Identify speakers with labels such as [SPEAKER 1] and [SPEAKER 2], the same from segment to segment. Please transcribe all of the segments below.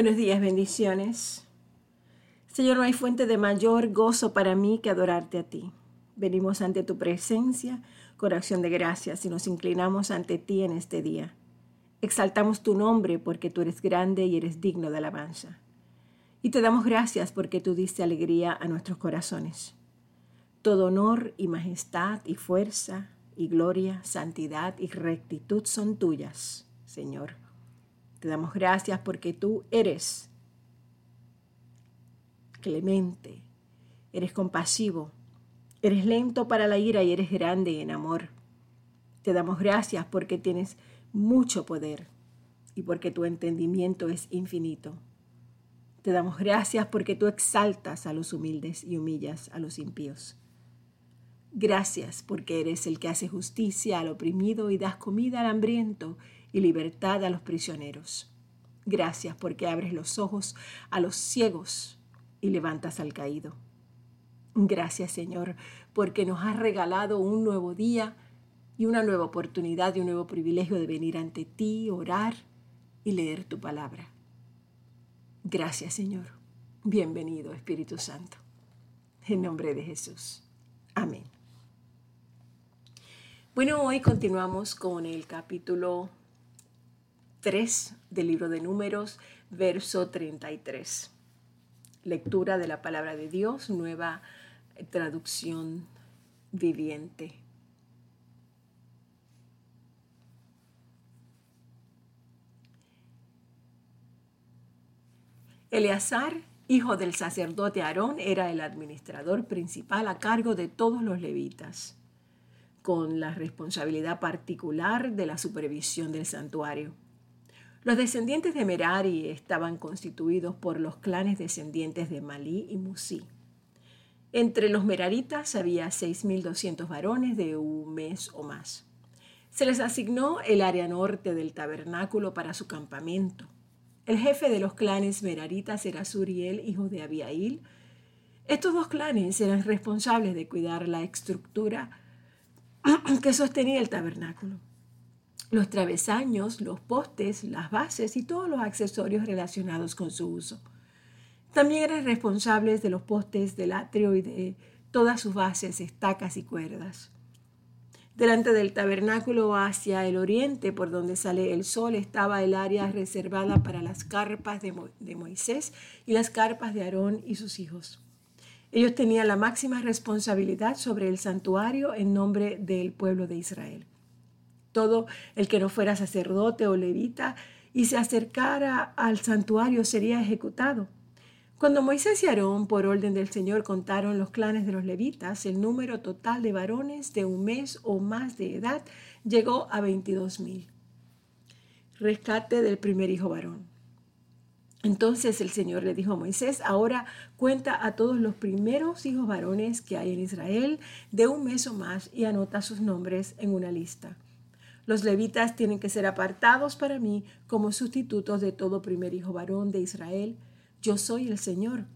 [SPEAKER 1] Buenos días, bendiciones. Señor, no hay fuente de mayor gozo para mí que adorarte a ti. Venimos ante tu presencia con acción de gracias y nos inclinamos ante ti en este día. Exaltamos tu nombre porque tú eres grande y eres digno de alabanza. Y te damos gracias porque tú diste alegría a nuestros corazones. Todo honor y majestad y fuerza y gloria, santidad y rectitud son tuyas, Señor te damos gracias porque tú eres clemente, eres compasivo, eres lento para la ira y eres grande en amor. Te damos gracias porque tienes mucho poder y porque tu entendimiento es infinito. Te damos gracias porque tú exaltas a los humildes y humillas a los impíos. Gracias porque eres el que hace justicia al oprimido y das comida al hambriento y libertad a los prisioneros. Gracias porque abres los ojos a los ciegos y levantas al caído. Gracias Señor porque nos has regalado un nuevo día y una nueva oportunidad y un nuevo privilegio de venir ante ti, orar y leer tu palabra. Gracias Señor. Bienvenido Espíritu Santo. En nombre de Jesús. Amén. Bueno, hoy continuamos con el capítulo 3 del libro de números, verso 33. Lectura de la palabra de Dios, nueva traducción viviente. Eleazar, hijo del sacerdote Aarón, era el administrador principal a cargo de todos los levitas, con la responsabilidad particular de la supervisión del santuario. Los descendientes de Merari estaban constituidos por los clanes descendientes de Malí y Musí. Entre los meraritas había 6.200 varones de un mes o más. Se les asignó el área norte del tabernáculo para su campamento. El jefe de los clanes meraritas era Suriel, hijo de Abiail. Estos dos clanes eran responsables de cuidar la estructura que sostenía el tabernáculo los travesaños, los postes, las bases y todos los accesorios relacionados con su uso. También eran responsables de los postes del atrio y de todas sus bases, estacas y cuerdas. Delante del tabernáculo hacia el oriente, por donde sale el sol, estaba el área reservada para las carpas de, Moisés y las carpas de Aarón y sus hijos. Ellos tenían la máxima responsabilidad sobre el santuario en nombre del pueblo de Israel todo el que no fuera sacerdote o levita y se acercara al santuario sería ejecutado. Cuando Moisés y Aarón, por orden del Señor, contaron los clanes de los levitas, el número total de varones de un mes o más de edad llegó a 22 mil. Rescate del primer hijo varón. Entonces el Señor le dijo a Moisés, ahora cuenta a todos los primeros hijos varones que hay en Israel de un mes o más y anota sus nombres en una lista. Los levitas tienen que ser apartados para mí como sustitutos de todo primer hijo varón de Israel. Yo soy el Señor.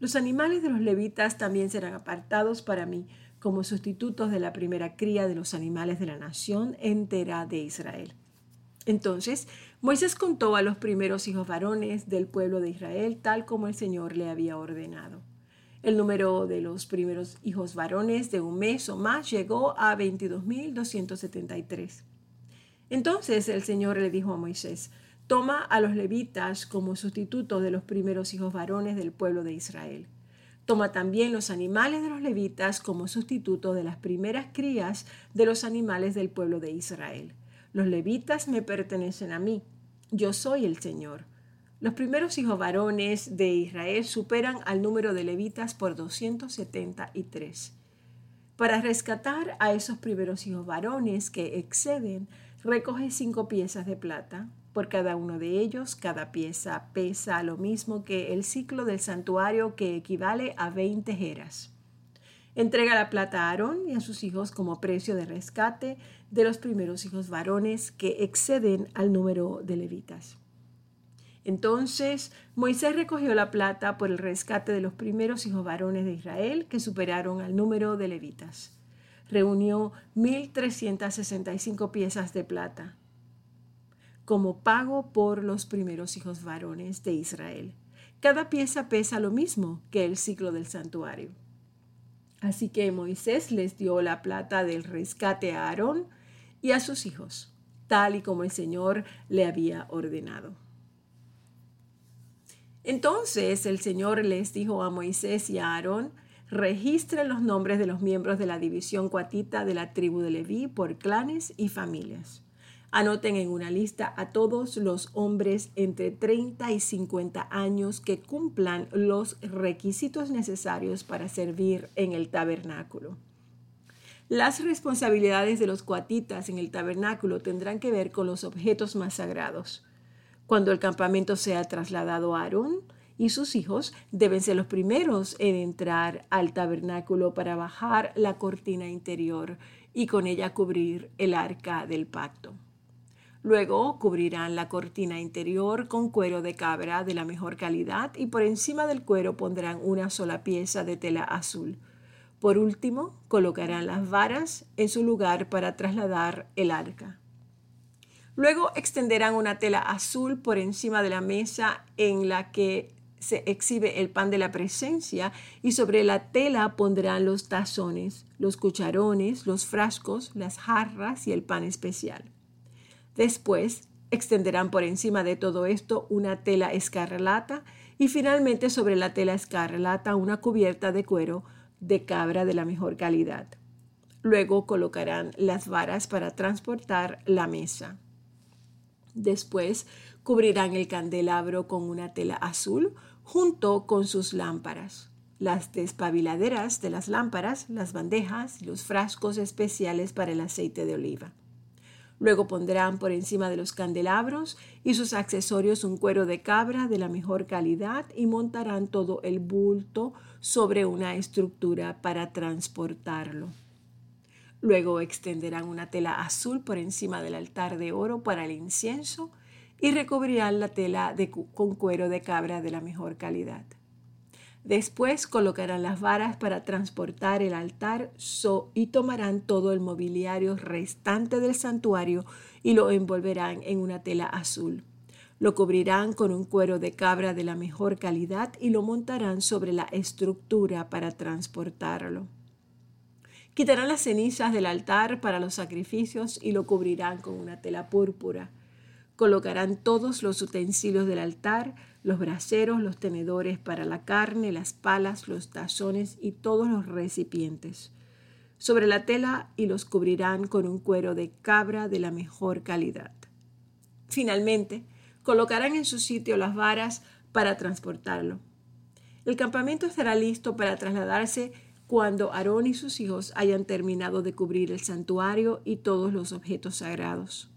[SPEAKER 1] Los animales de los levitas también serán apartados para mí como sustitutos de la primera cría de los animales de la nación entera de Israel. Entonces Moisés contó a los primeros hijos varones del pueblo de Israel tal como el Señor le había ordenado. El número de los primeros hijos varones de un mes o más llegó a 22.273. Entonces el Señor le dijo a Moisés, toma a los levitas como sustitutos de los primeros hijos varones del pueblo de Israel. Toma también los animales de los levitas como sustitutos de las primeras crías de los animales del pueblo de Israel. Los levitas me pertenecen a mí. Yo soy el Señor. Los primeros hijos varones de Israel superan al número de levitas por 273. Para rescatar a esos primeros hijos varones que exceden Recoge cinco piezas de plata por cada uno de ellos. Cada pieza pesa lo mismo que el ciclo del santuario que equivale a 20 jeras. Entrega la plata a Aarón y a sus hijos como precio de rescate de los primeros hijos varones que exceden al número de levitas. Entonces Moisés recogió la plata por el rescate de los primeros hijos varones de Israel que superaron al número de levitas reunió 1.365 piezas de plata. como pago por los primeros hijos varones de Israel. Cada pieza pesa lo mismo que el ciclo del santuario. Así que Moisés les dio la plata del rescate a Aarón y a sus hijos, tal y como el Señor le había ordenado. Entonces el Señor les dijo a Moisés y a Aarón, registren los nombres de los miembros de la división cuatita de la tribu de Leví por clanes y familias. Anoten en una lista a todos los hombres entre 30 y 50 años que cumplan los requisitos necesarios para servir en el tabernáculo. Las responsabilidades de los cuatitas en el tabernáculo tendrán que ver con los objetos más sagrados. Cuando el campamento sea trasladado a Aarón y sus hijos, deben ser los primeros en entrar al tabernáculo para bajar la cortina interior y con ella cubrir el arca del pacto. Luego cubrirán la cortina interior con cuero de cabra de la mejor calidad y por encima del cuero pondrán una sola pieza de tela azul. Por último, colocarán las varas en su lugar para trasladar el arca. Luego extenderán una tela azul por encima de la mesa en la que se exhibe el pan de la presencia y sobre la tela pondrán los tazones, los cucharones, los frascos, las jarras y el pan especial. Después extenderán por encima de todo esto una tela escarlata y finalmente sobre la tela escarlata una cubierta de cuero de cabra de la mejor calidad. Luego colocarán las varas para transportar la mesa. Después cubrirán el candelabro con una tela azul junto con sus lámparas, las despabiladeras de las lámparas, las bandejas y los frascos especiales para el aceite de oliva. Luego pondrán por encima de los candelabros y sus accesorios un cuero de cabra de la mejor calidad y montarán todo el bulto sobre una estructura para transportarlo. Luego extenderán una tela azul por encima del altar de oro para el incienso y recubrirán la tela con cuero de cabra de la mejor calidad. Después colocarán las varas para transportar el altar y tomarán todo el mobiliario restante del santuario y lo envolverán en una tela azul. Lo cubrirán con un cuero de cabra de la mejor calidad y lo montarán sobre la estructura para transportarlo. Quitarán las cenizas del altar para los sacrificios y lo cubrirán con una tela púrpura. Colocarán todos los utensilios del altar, los braseros, los tenedores para la carne, las palas, los tazones y todos los recipientes sobre la tela y los cubrirán con un cuero de cabra de la mejor calidad. Finalmente, colocarán en su sitio las varas para transportarlo. El campamento estará listo para trasladarse cuando Aarón y sus hijos hayan terminado de cubrir el santuario y todos los objetos sagrados.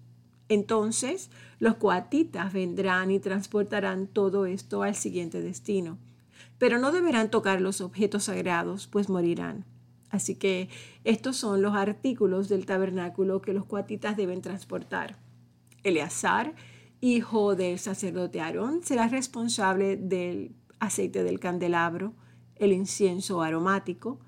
[SPEAKER 1] Entonces los coatitas vendrán y transportarán todo esto al siguiente destino. Pero no deberán tocar los objetos sagrados, pues morirán. Así que estos son los artículos del tabernáculo que los coatitas deben transportar. Eleazar, hijo del sacerdote Aarón, será responsable del aceite del candelabro, el incienso aromático,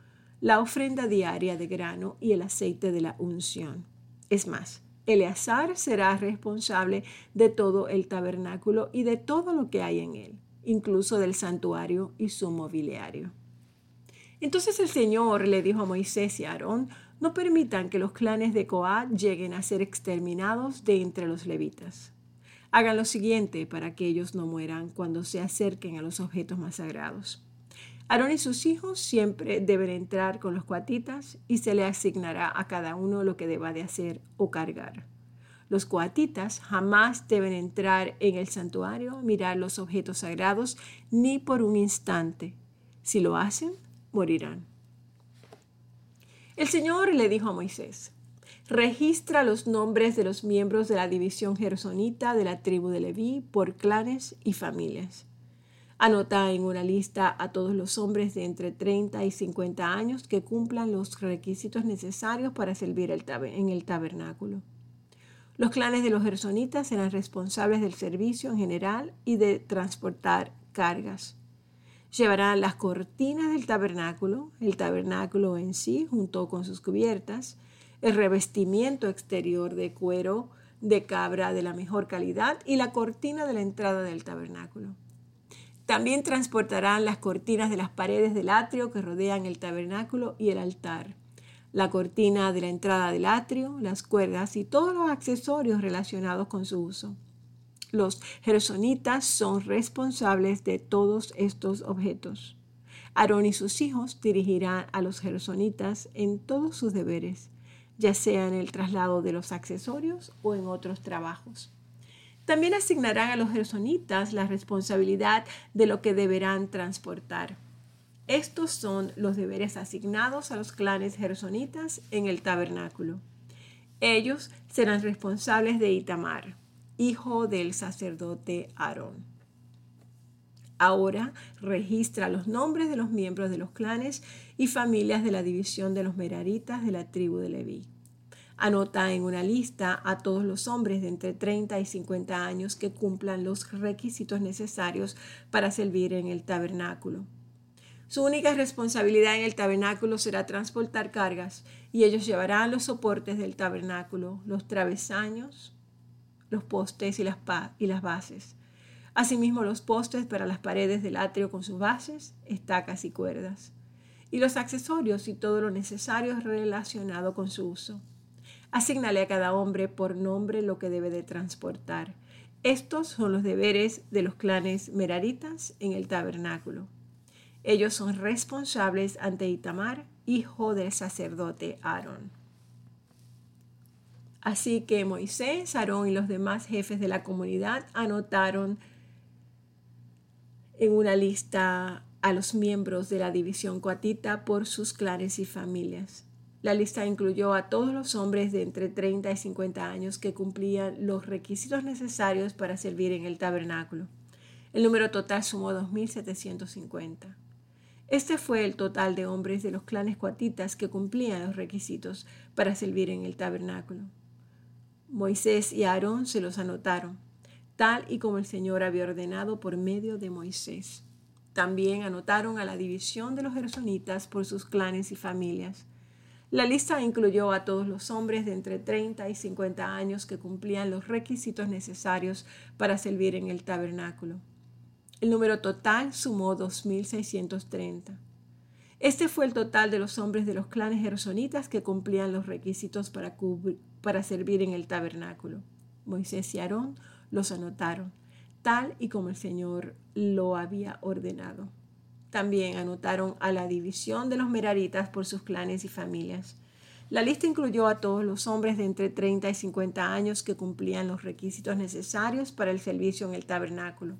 [SPEAKER 1] la ofrenda diaria de grano y el aceite de la unción. Es más, Eleazar será responsable de todo el tabernáculo y de todo lo que hay en él, incluso del santuario y su mobiliario. Entonces el Señor le dijo a Moisés y a Aarón, no permitan que los clanes de Coat lleguen a ser exterminados de entre los levitas. Hagan lo siguiente para que ellos no mueran cuando se acerquen a los objetos más sagrados. Aarón y sus hijos siempre deben entrar con los cuatitas y se le asignará a cada uno lo que deba de hacer o cargar. Los cuatitas jamás deben entrar en el santuario, mirar los objetos sagrados, ni por un instante. Si lo hacen, morirán. El Señor le dijo a Moisés, registra los nombres de los miembros de la división gersonita de la tribu de Leví por clanes y familias Anota en una lista a todos los hombres de entre 30 y 50 años que cumplan los requisitos necesarios para servir en el tabernáculo. Los clanes de los gersonitas serán responsables del servicio en general y de transportar cargas. Llevarán las cortinas del tabernáculo, el tabernáculo en sí junto con sus cubiertas, el revestimiento exterior de cuero de cabra de la mejor calidad y la cortina de la entrada del tabernáculo. También transportarán las cortinas de las paredes del atrio que rodean el tabernáculo y el altar, la cortina de la entrada del atrio, las cuerdas y todos los accesorios relacionados con su uso. Los gersonitas son responsables de todos estos objetos. Aarón y sus hijos dirigirán a los gersonitas en todos sus deberes, ya sea en el traslado de los accesorios o en otros trabajos. También asignarán a los gersonitas la responsabilidad de lo que deberán transportar. Estos son los deberes asignados a los clanes gersonitas en el tabernáculo. Ellos serán responsables de Itamar, hijo del sacerdote Aarón. Ahora registra los nombres de los miembros de los clanes y familias de la división de los meraritas de la tribu de Leví. Anota en una lista a todos los hombres de entre 30 y 50 años que cumplan los requisitos necesarios para servir en el tabernáculo. Su única responsabilidad en el tabernáculo será transportar cargas y ellos llevarán los soportes del tabernáculo, los travesaños, los postes y las, y las bases. Asimismo los postes para las paredes del atrio con sus bases, estacas y cuerdas. Y los accesorios y todo lo necesario relacionado con su uso. Asignale a cada hombre por nombre lo que debe de transportar. Estos son los deberes de los clanes meraritas en el tabernáculo. Ellos son responsables ante Itamar, hijo del sacerdote Aarón. Así que Moisés, Aarón y los demás jefes de la comunidad anotaron en una lista a los miembros de la división coatita por sus clanes y familias. La lista incluyó a todos los hombres de entre 30 y 50 años que cumplían los requisitos necesarios para servir en el tabernáculo. El número total sumó 2.750. Este fue el total de hombres de los clanes cuatitas que cumplían los requisitos para servir en el tabernáculo. Moisés y Aarón se los anotaron, tal y como el Señor había ordenado por medio de Moisés. También anotaron a la división de los gersonitas por sus clanes y familias. La lista incluyó a todos los hombres de entre 30 y 50 años que cumplían los requisitos necesarios para servir en el tabernáculo. El número total sumó 2.630. Este fue el total de los hombres de los clanes gersonitas que cumplían los requisitos para, para servir en el tabernáculo. Moisés y Aarón los anotaron, tal y como el Señor lo había ordenado. También anotaron a la división de los meraritas por sus clanes y familias. La lista incluyó a todos los hombres de entre 30 y 50 años que cumplían los requisitos necesarios para el servicio en el tabernáculo.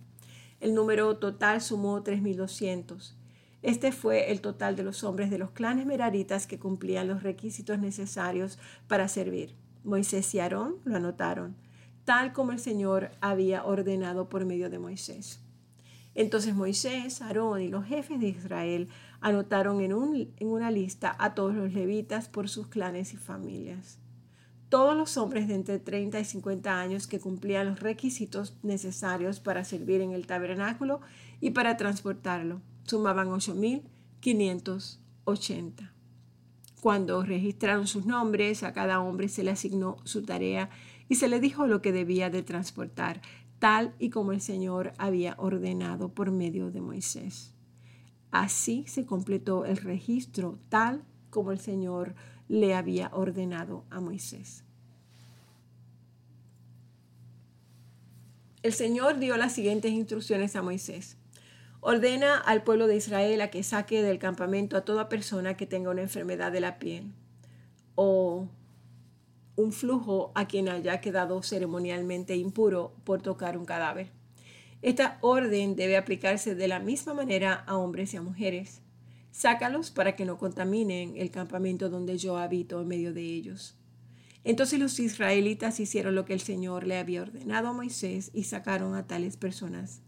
[SPEAKER 1] El número total sumó 3.200. Este fue el total de los hombres de los clanes meraritas que cumplían los requisitos necesarios para servir. Moisés y Aarón lo anotaron, tal como el Señor había ordenado por medio de Moisés. Entonces Moisés, Aarón y los jefes de Israel anotaron en, un, en una lista a todos los levitas por sus clanes y familias. Todos los hombres de entre 30 y 50 años que cumplían los requisitos necesarios para servir en el tabernáculo y para transportarlo sumaban 8.580. Cuando registraron sus nombres, a cada hombre se le asignó su tarea y se le dijo lo que debía de transportar tal y como el Señor había ordenado por medio de Moisés. Así se completó el registro tal como el Señor le había ordenado a Moisés. El Señor dio las siguientes instrucciones a Moisés. Ordena al pueblo de Israel a que saque del campamento a toda persona que tenga una enfermedad de la piel o un flujo a quien haya quedado ceremonialmente impuro por tocar un cadáver. Esta orden debe aplicarse de la misma manera a hombres y a mujeres. Sácalos para que no contaminen el campamento donde yo habito en medio de ellos. Entonces los israelitas hicieron lo que el Señor le había ordenado a Moisés y sacaron a tales personas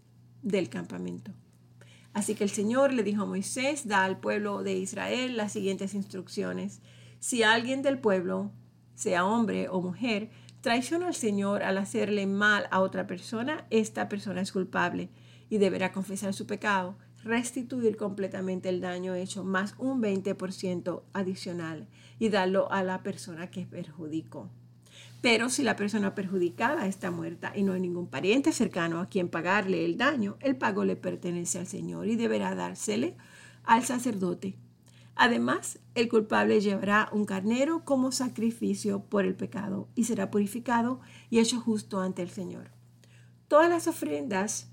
[SPEAKER 1] del campamento. Así que el Señor le dijo a Moisés, da al pueblo de Israel las siguientes instrucciones. Si alguien del pueblo sea hombre o mujer, traiciona al Señor al hacerle mal a otra persona, esta persona es culpable y deberá confesar su pecado, restituir completamente el daño hecho más un 20% adicional y darlo a la persona que perjudicó. Pero si la persona perjudicada está muerta y no hay ningún pariente cercano a quien pagarle el daño, el pago le pertenece al Señor y deberá dársele al sacerdote. Además, el culpable llevará un carnero como sacrificio por el pecado y será purificado y hecho justo ante el Señor. Todas las ofrendas,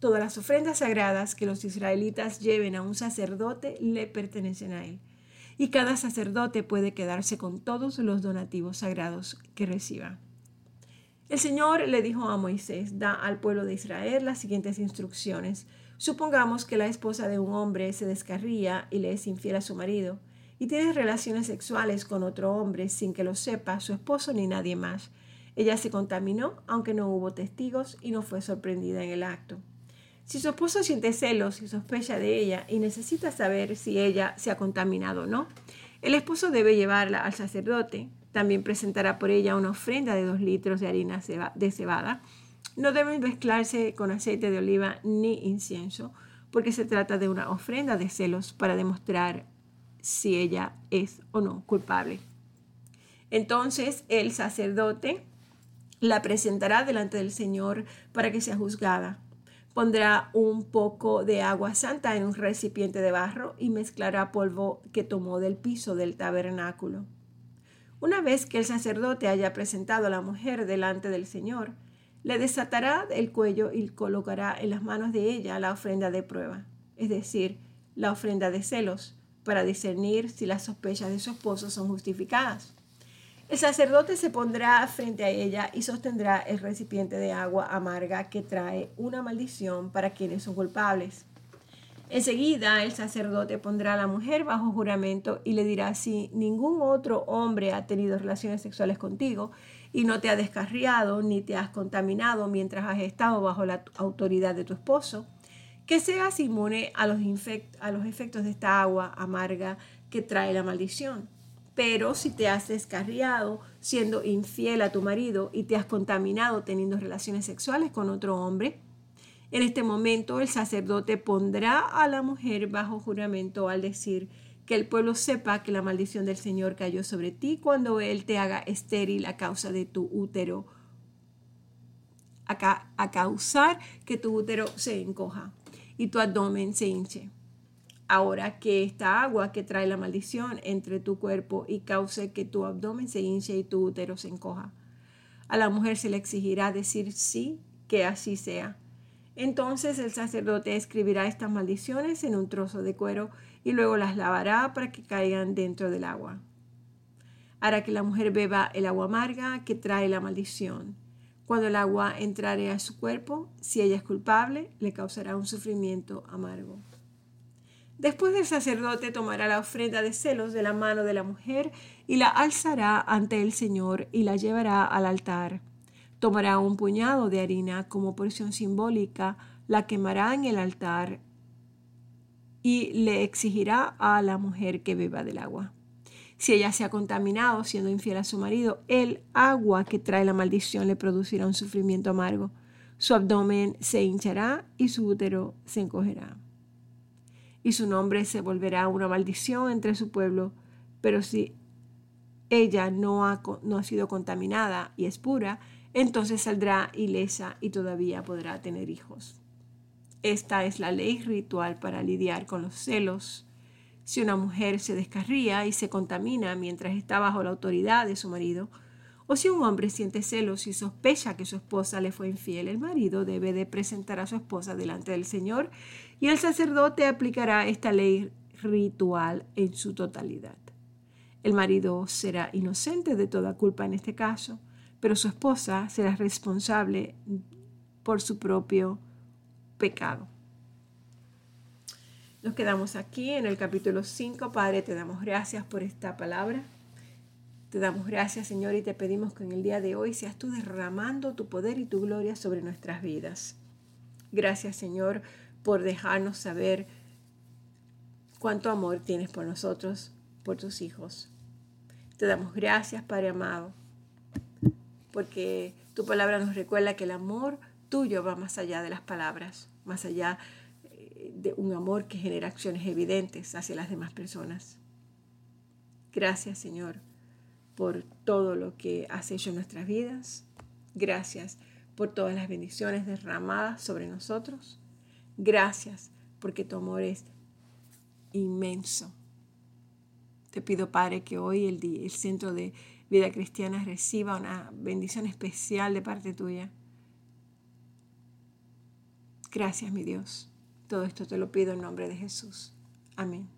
[SPEAKER 1] todas las ofrendas sagradas que los israelitas lleven a un sacerdote le pertenecen a él y cada sacerdote puede quedarse con todos los donativos sagrados que reciba. El Señor le dijo a Moisés, da al pueblo de Israel las siguientes instrucciones. Supongamos que la esposa de un hombre se descarría y le es infiel a su marido y tiene relaciones sexuales con otro hombre sin que lo sepa su esposo ni nadie más. Ella se contaminó aunque no hubo testigos y no fue sorprendida en el acto. Si su esposo siente celos y sospecha de ella y necesita saber si ella se ha contaminado o no, el esposo debe llevarla al sacerdote. También presentará por ella una ofrenda de dos litros de harina de cebada. No debe mezclarse con aceite de oliva ni incienso, porque se trata de una ofrenda de celos para demostrar si ella es o no culpable. Entonces el sacerdote la presentará delante del Señor para que sea juzgada. Pondrá un poco de agua santa en un recipiente de barro y mezclará polvo que tomó del piso del tabernáculo. Una vez que el sacerdote haya presentado a la mujer delante del Señor, le desatará el cuello y colocará en las manos de ella la ofrenda de prueba, es decir, la ofrenda de celos, para discernir si las sospechas de su esposo son justificadas. El sacerdote se pondrá frente a ella y sostendrá el recipiente de agua amarga que trae una maldición para quienes son culpables. Enseguida el sacerdote pondrá a la mujer bajo juramento y le dirá si ningún otro hombre ha tenido relaciones sexuales contigo y no te ha descarriado ni te has contaminado mientras has estado bajo la autoridad de tu esposo, que seas inmune a los, a los efectos de esta agua amarga que trae la maldición. Pero si te has descarriado siendo infiel a tu marido y te has contaminado teniendo relaciones sexuales con otro hombre, en este momento el sacerdote pondrá a la mujer bajo juramento al decir que el pueblo sepa que la maldición del Señor cayó sobre ti cuando Él te haga estéril a causa de tu útero, a, a causar que tu útero se encoja y tu abdomen se hinche ahora que esta agua que trae la maldición entre tu cuerpo y cause que tu abdomen se hinche y tu útero se encoja. A la mujer se le exigirá decir sí, que así sea. Entonces el sacerdote escribirá estas maldiciones en un trozo de cuero y luego las lavará para que caigan dentro del agua. Hará que la mujer beba el agua amarga que trae la maldición. Cuando el agua entrare a su cuerpo, si ella es culpable, le causará un sufrimiento amargo. Después el sacerdote tomará la ofrenda de celos de la mano de la mujer y la alzará ante el Señor y la llevará al altar. Tomará un puñado de harina como porción simbólica, la quemará en el altar y le exigirá a la mujer que beba del agua. Si ella se ha contaminado siendo infiel a su marido, el agua que trae la maldición le producirá un sufrimiento amargo. Su abdomen se hinchará y su útero se encogerá y su nombre se volverá una maldición entre su pueblo. Pero si ella no ha, no ha sido contaminada y es pura, entonces saldrá ilesa y todavía podrá tener hijos. Esta es la ley ritual para lidiar con los celos. Si una mujer se descarría y se contamina mientras está bajo la autoridad de su marido, o si un hombre siente celos y sospecha que su esposa le fue infiel, el marido debe de presentar a su esposa delante del Señor y el sacerdote aplicará esta ley ritual en su totalidad. El marido será inocente de toda culpa en este caso, pero su esposa será responsable por su propio pecado. Nos quedamos aquí en el capítulo 5. Padre, te damos gracias por esta palabra. Te damos gracias, Señor, y te pedimos que en el día de hoy seas tú derramando tu poder y tu gloria sobre nuestras vidas. Gracias, Señor, por dejarnos saber cuánto amor tienes por nosotros, por tus hijos. Te damos gracias, Padre amado, porque tu palabra nos recuerda que el amor tuyo va más allá de las palabras, más allá eh, de un amor que genera acciones evidentes hacia las demás personas. Gracias, Señor por todo lo que has hecho en nuestras vidas. Gracias por todas las bendiciones derramadas sobre nosotros. Gracias porque tu amor es inmenso. Te pido, Padre, que hoy el, el Centro de Vida Cristiana reciba una bendición especial de parte tuya. Gracias, mi Dios. Todo esto te lo pido en nombre de Jesús. Amén.